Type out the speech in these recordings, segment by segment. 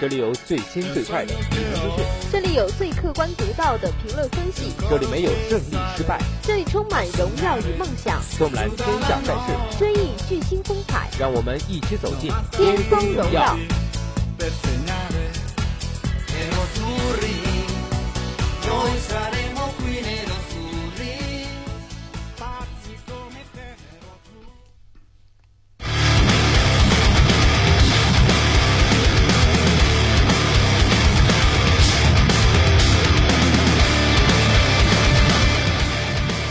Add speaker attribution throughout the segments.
Speaker 1: 这里有最新最快的体育资讯，
Speaker 2: 这里有最客观独到的评论分析，
Speaker 1: 这里没有胜利失败，
Speaker 2: 这里充满荣耀与梦想。
Speaker 1: 纵览天下赛事，
Speaker 2: 追忆巨星风采，
Speaker 1: 让我们一起走进
Speaker 2: 巅峰荣耀。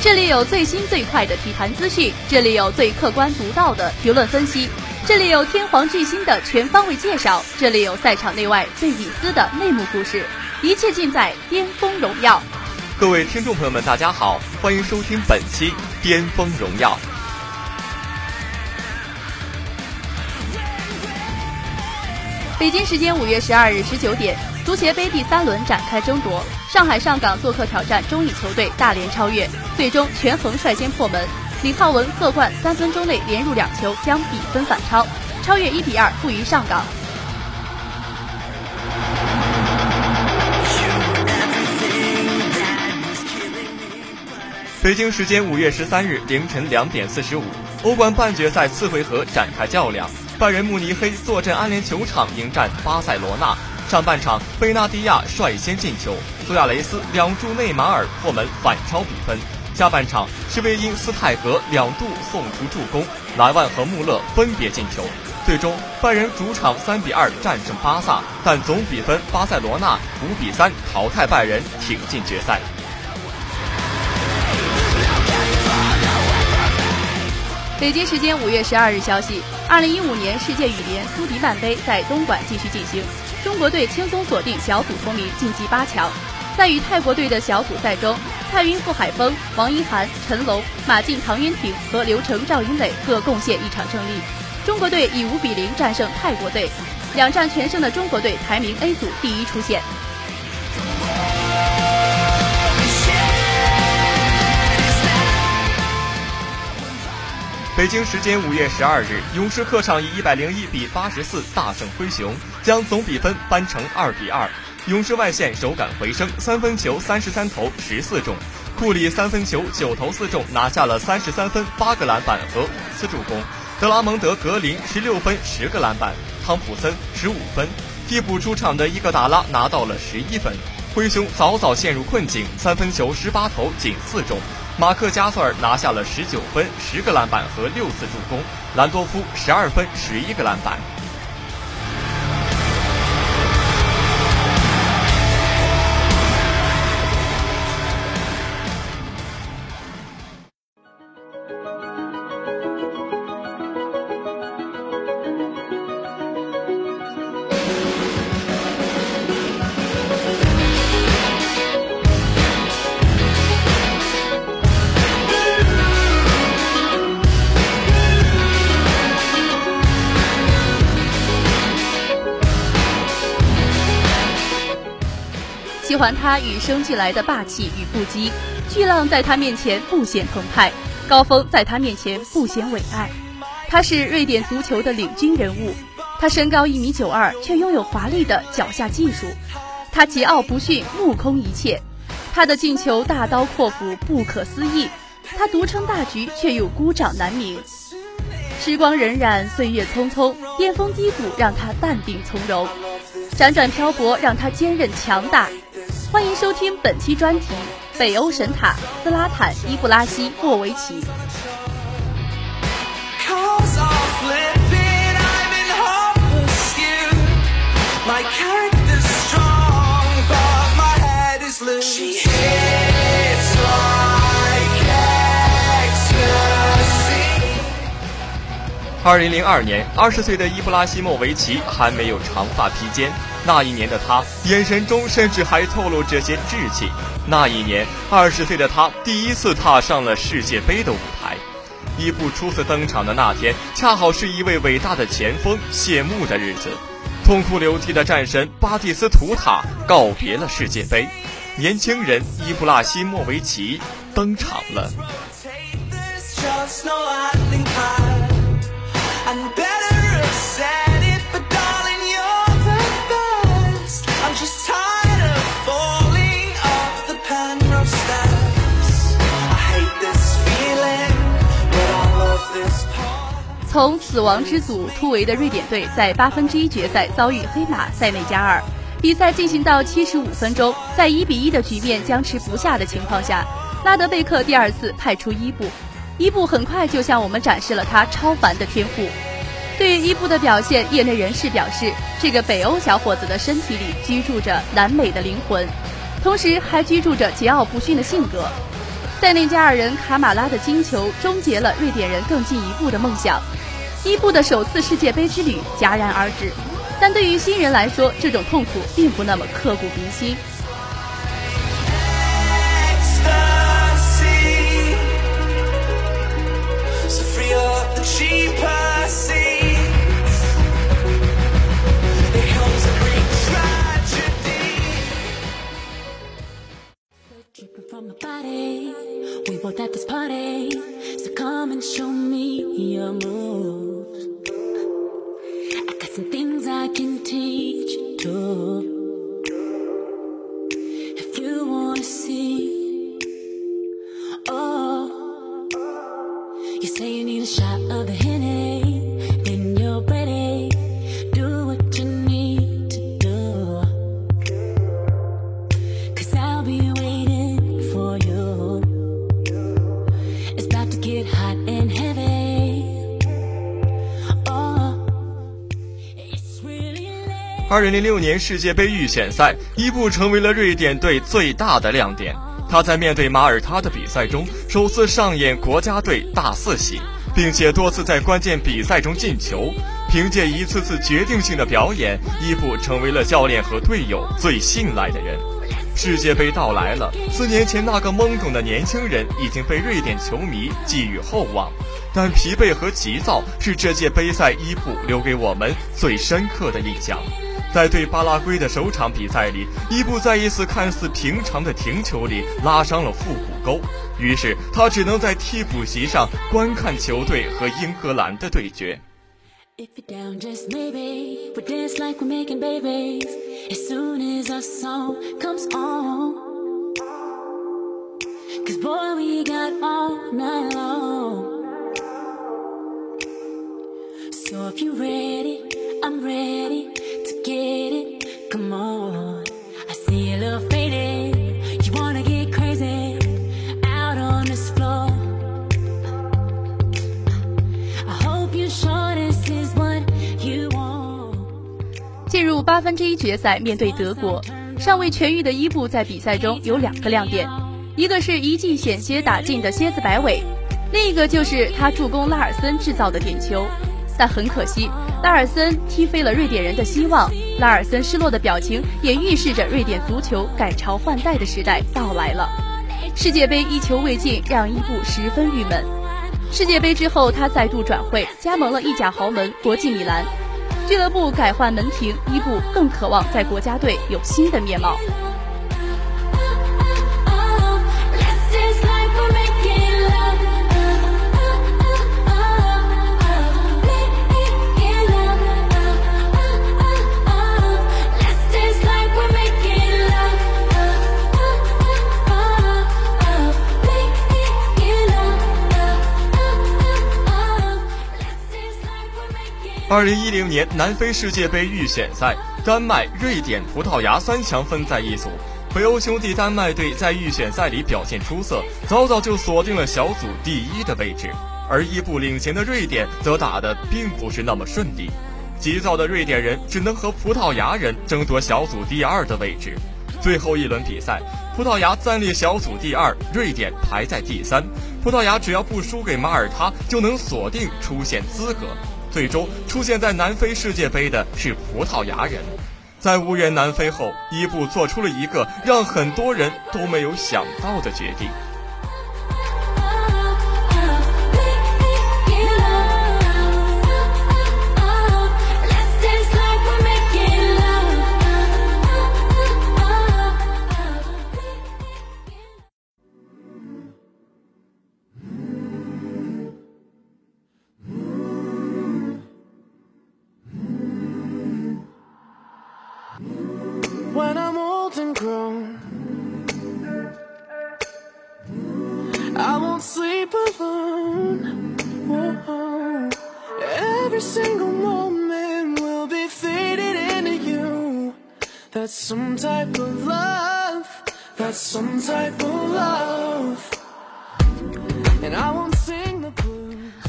Speaker 3: 这里有最新最快的体坛资讯，这里有最客观独到的评论分析，这里有天皇巨星的全方位介绍，这里有赛场内外最隐私的内幕故事，一切尽在《巅峰荣耀》。
Speaker 4: 各位听众朋友们，大家好，欢迎收听本期《巅峰荣耀》。
Speaker 3: 北京时间五月十二日十九点，足协杯第三轮展开争夺。上海上港做客挑战中乙球队大连超越，最终权衡率先破门，李浩文、贺冠三分钟内连入两球，将比分反超，超越一比二负于上港。
Speaker 4: 北京时间五月十三日凌晨两点四十五，欧冠半决赛次回合展开较量，拜仁慕尼黑坐镇安联球场迎战巴塞罗那。上半场，贝纳迪亚率先进球，苏亚雷斯两助内马尔破门反超比分。下半场，施维因斯泰格两度送出助攻，莱万和穆勒分别进球。最终，拜仁主场三比二战胜巴萨，但总比分巴塞罗那五比三淘汰拜仁，挺进决赛。
Speaker 3: 北京时间五月十二日消息，二零一五年世界羽联苏迪曼杯在东莞继续进行。中国队轻松锁定小组头名，晋级八强。在与泰国队的小组赛中，蔡赟、傅海峰、王一涵、陈龙、马竞、唐渊婷和刘成、赵云磊各贡献一场胜利。中国队以五比零战胜泰国队，两战全胜的中国队排名 A 组第一出线。
Speaker 4: 北京时间五月十二日，勇士客场以一百零一比八十四大胜灰熊，将总比分扳成二比二。勇士外线手感回升，三分球三十三投十四中，库里三分球九投四中，拿下了三十三分、八个篮板和五次助攻。德拉蒙德·格林十六分十个篮板，汤普森十五分，替补出场的伊戈达拉拿到了十一分。灰熊早早陷入困境，三分球十八投仅四中。马克·加索尔拿下了十九分、十个篮板和六次助攻，兰多夫十二分、十一个篮板。
Speaker 3: 欢他与生俱来的霸气与不羁，巨浪在他面前不显澎湃，高峰在他面前不显伟岸。他是瑞典足球的领军人物，他身高一米九二，却拥有华丽的脚下技术。他桀骜不驯，目空一切。他的进球大刀阔斧，不可思议。他独撑大局，却又孤掌难鸣。时光荏苒，岁月匆匆，巅峰低谷让他淡定从容，辗转漂泊让他坚韧强大。欢迎收听本期专题：北欧神塔斯拉坦·伊布拉西莫维奇。
Speaker 4: 二零零二年，二十岁的伊布拉希莫维奇还没有长发披肩。那一年的他，眼神中甚至还透露着些稚气。那一年，二十岁的他第一次踏上了世界杯的舞台。伊布初次登场的那天，恰好是一位伟大的前锋谢幕的日子。痛哭流涕的战神巴蒂斯图塔告别了世界杯，年轻人伊布拉希莫维奇登场了。
Speaker 3: 从死亡之组突围的瑞典队，在八分之一决赛遭遇黑马塞内加尔。比赛进行到七十五分钟，在一比一的局面僵持不下的情况下，拉德贝克第二次派出伊布。伊布很快就向我们展示了他超凡的天赋。对于伊布的表现，业内人士表示，这个北欧小伙子的身体里居住着南美的灵魂，同时还居住着桀骜不驯的性格。塞内加尔人卡马拉的金球终结了瑞典人更进一步的梦想，伊布的首次世界杯之旅戛然而止。但对于新人来说，这种痛苦并不那么刻骨铭心。she passes.
Speaker 4: 二零零六年世界杯预选赛，伊布成为了瑞典队最大的亮点。他在面对马耳他的比赛中，首次上演国家队大四喜，并且多次在关键比赛中进球。凭借一次次决定性的表演，伊布成为了教练和队友最信赖的人。世界杯到来了，四年前那个懵懂的年轻人已经被瑞典球迷寄予厚望，但疲惫和急躁是这届杯赛伊布留给我们最深刻的印象。在对巴拉圭的首场比赛里，伊布在一次看似平常的停球里拉伤了腹股沟，于是他只能在替补席上观看球队和英格兰的对决。
Speaker 3: 进入八分之一决赛，面对德国，尚未痊愈的伊布在比赛中有两个亮点，一个是一记险些打进的蝎子摆尾，另一个就是他助攻拉尔森制造的点球。但很可惜，拉尔森踢飞了瑞典人的希望。拉尔森失落的表情也预示着瑞典足球改朝换代的时代到来了。世界杯一球未进，让伊布十分郁闷。世界杯之后，他再度转会，加盟了意甲豪门国际米兰。俱乐部改换门庭，伊布更渴望在国家队有新的面貌。
Speaker 4: 二零一零年南非世界杯预选赛，丹麦、瑞典、葡萄牙三强分在一组。北欧兄弟丹麦队在预选赛里表现出色，早早就锁定了小组第一的位置。而一步领先的瑞典则打得并不是那么顺利，急躁的瑞典人只能和葡萄牙人争夺小组第二的位置。最后一轮比赛，葡萄牙暂列小组第二，瑞典排在第三。葡萄牙只要不输给马耳他，就能锁定出线资格。最终出现在南非世界杯的是葡萄牙人。在无缘南非后，伊布做出了一个让很多人都没有想到的决定。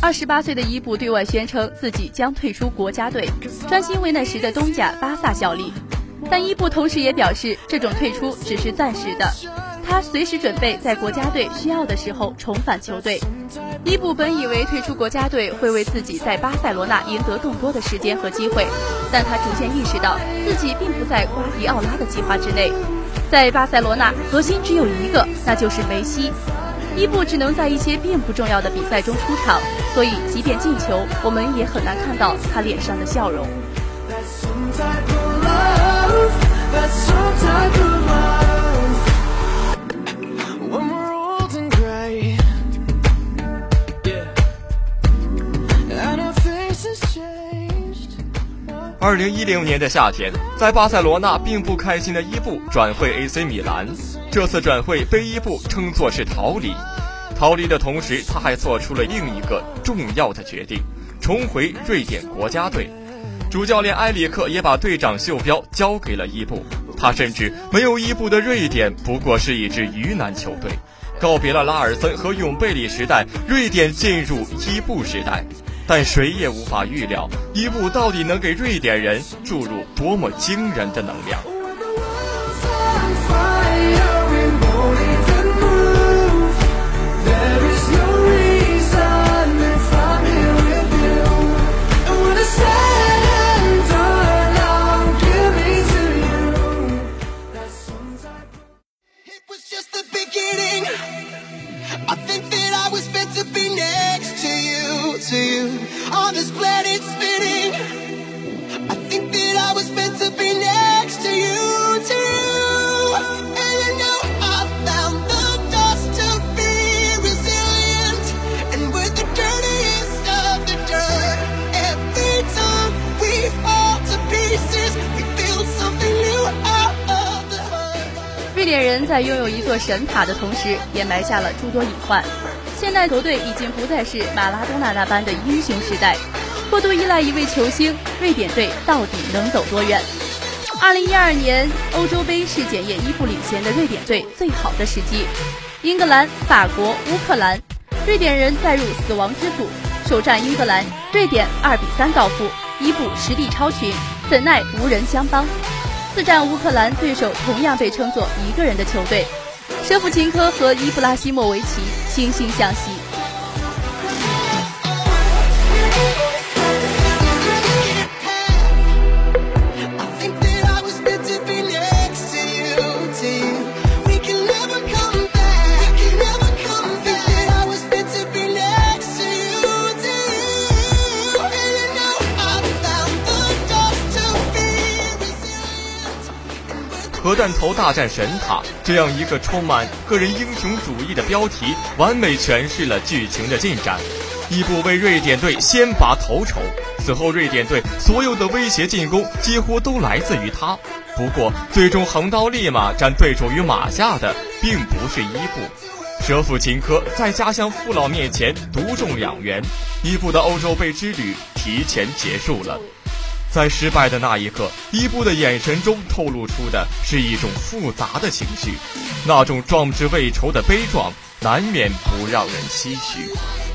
Speaker 3: 二十八岁的伊布对外宣称自己将退出国家队，专心为那时的东甲巴萨效力。但伊布同时也表示，这种退出只是暂时的，他随时准备在国家队需要的时候重返球队。伊布本以为退出国家队会为自己在巴塞罗那赢得更多的时间和机会，但他逐渐意识到自己并不在瓜迪奥拉的计划之内。在巴塞罗那，核心只有一个，那就是梅西。伊布只能在一些并不重要的比赛中出场，所以即便进球，我们也很难看到他脸上的笑容。
Speaker 4: 二零一零年的夏天，在巴塞罗那并不开心的伊布转会 AC 米兰。这次转会被伊布称作是逃离。逃离的同时，他还做出了另一个重要的决定：重回瑞典国家队。主教练埃里克也把队长袖标交给了伊布。他甚至没有伊布的瑞典不过是一支鱼腩球队。告别了拉尔森和永贝里时代，瑞典进入伊布时代。但谁也无法预料，伊布到底能给瑞典人注入多么惊人的能量。
Speaker 3: 神塔的同时，也埋下了诸多隐患。现代球队已经不再是马拉多纳那般的英雄时代，过度依赖一位球星，瑞典队到底能走多远？二零一二年欧洲杯是检验伊布领衔的瑞典队最好的时机。英格兰、法国、乌克兰，瑞典人再入死亡之组，首战英格兰，瑞典二比三告负，伊布实力超群，怎奈无人相帮。四战乌克兰对手同样被称作一个人的球队，舍甫琴科和伊布拉希莫维奇惺惺相惜。
Speaker 4: 弹头大战神塔这样一个充满个人英雄主义的标题，完美诠释了剧情的进展。伊布为瑞典队先拔头筹，此后瑞典队所有的威胁进攻几乎都来自于他。不过，最终横刀立马斩对手于马下的，并不是伊布。舍甫琴科在家乡父老面前独中两元，伊布的欧洲杯之旅提前结束了。在失败的那一刻，伊布的眼神中透露出的是一种复杂的情绪，那种壮志未酬的悲壮，难免不让人唏嘘。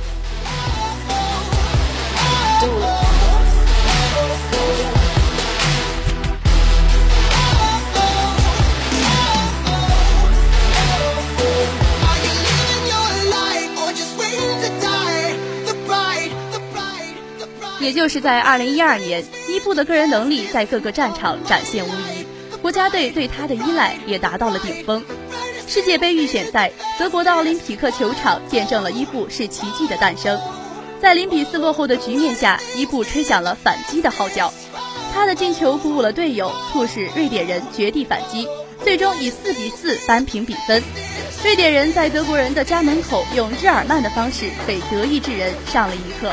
Speaker 3: 也就是在2012年，伊布的个人能力在各个战场展现无疑，国家队对他的依赖也达到了顶峰。世界杯预选赛，德国的奥林匹克球场见证了伊布是奇迹的诞生。在零比四落后的局面下，伊布吹响了反击的号角，他的进球鼓舞了队友，促使瑞典人绝地反击，最终以四比四扳平比分。瑞典人在德国人的家门口用日耳曼的方式给德意志人上了一课。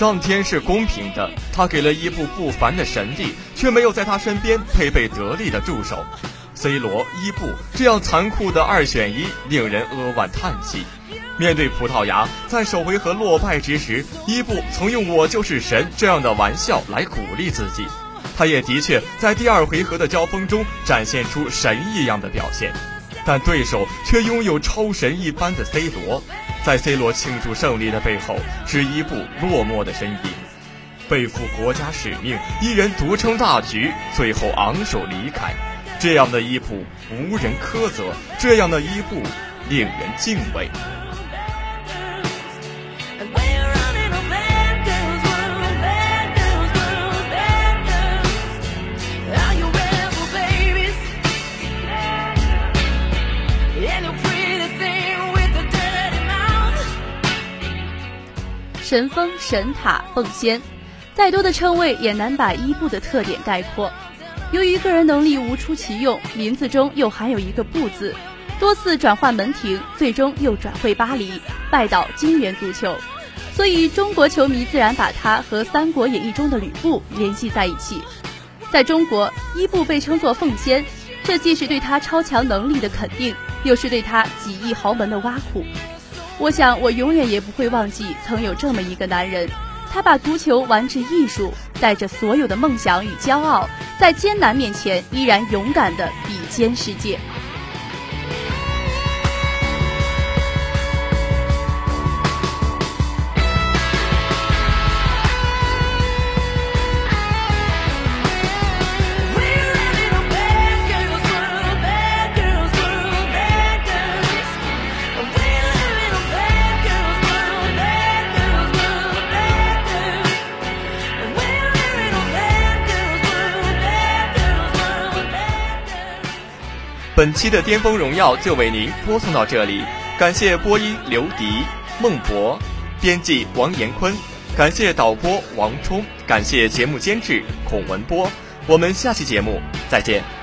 Speaker 4: 上天是公平的，他给了伊布不凡的神力，却没有在他身边配备得力的助手。C 罗、伊布这样残酷的二选一，令人扼腕叹息。面对葡萄牙，在首回合落败之时，伊布曾用“我就是神”这样的玩笑来鼓励自己。他也的确在第二回合的交锋中展现出神一样的表现，但对手却拥有超神一般的 C 罗。在 C 罗庆祝胜利的背后，是伊布落寞的身影，背负国家使命，一人独撑大局，最后昂首离开。这样的伊布无人苛责，这样的伊布令人敬畏。
Speaker 3: 神锋、神塔、奉先，再多的称谓也难把伊布的特点概括。由于个人能力无出其用，名字中又含有一个“布”字，多次转换门庭，最终又转会巴黎，拜倒金元足球，所以中国球迷自然把他和《三国演义》中的吕布联系在一起。在中国，伊布被称作奉先，这既是对他超强能力的肯定，又是对他几亿豪门的挖苦。我想，我永远也不会忘记曾有这么一个男人，他把足球玩至艺术，带着所有的梦想与骄傲，在艰难面前依然勇敢地比肩世界。
Speaker 4: 本期的巅峰荣耀就为您播送到这里，感谢播音刘迪、孟博，编辑王延坤，感谢导播王冲，感谢节目监制孔文波，我们下期节目再见。